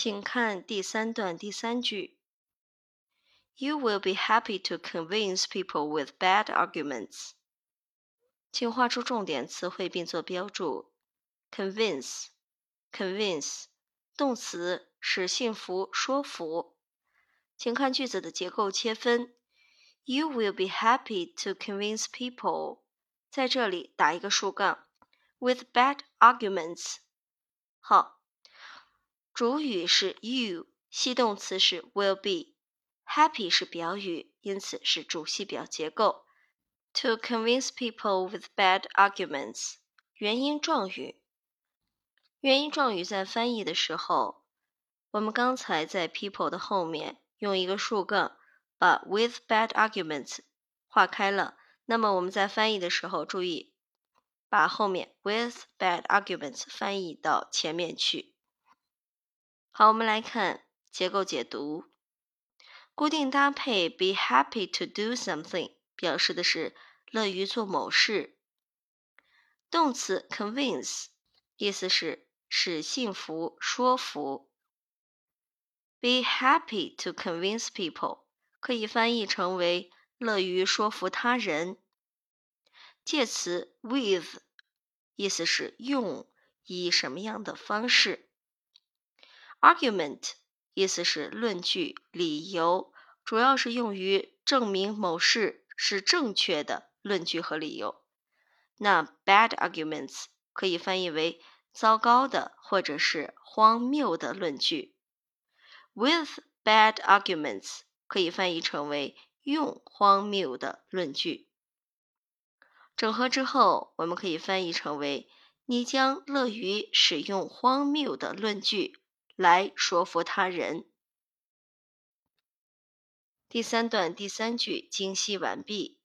请看第三段第三句。You will be happy to convince people with bad arguments。请画出重点词汇并做标注。convince，convince，动词，使幸福、说服。请看句子的结构切分。You will be happy to convince people，在这里打一个竖杠。With bad arguments。好，主语是 you，系动词是 will be，happy 是表语，因此是主系表结构。To convince people with bad arguments，原因状语。原因状语在翻译的时候，我们刚才在 people 的后面用一个竖杠把 with bad arguments 划开了。那么我们在翻译的时候，注意把后面 with bad arguments 翻译到前面去。好，我们来看结构解读。固定搭配 be happy to do something 表示的是乐于做某事。动词 convince 意思是使信服、说服。Be happy to convince people 可以翻译成为乐于说服他人。介词 with 意思是用，以什么样的方式。Argument 意思是论据、理由，主要是用于证明某事是正确的论据和理由。那 bad arguments 可以翻译为糟糕的或者是荒谬的论据。With bad arguments 可以翻译成为用荒谬的论据。整合之后，我们可以翻译成为你将乐于使用荒谬的论据来说服他人。第三段第三句精析完毕。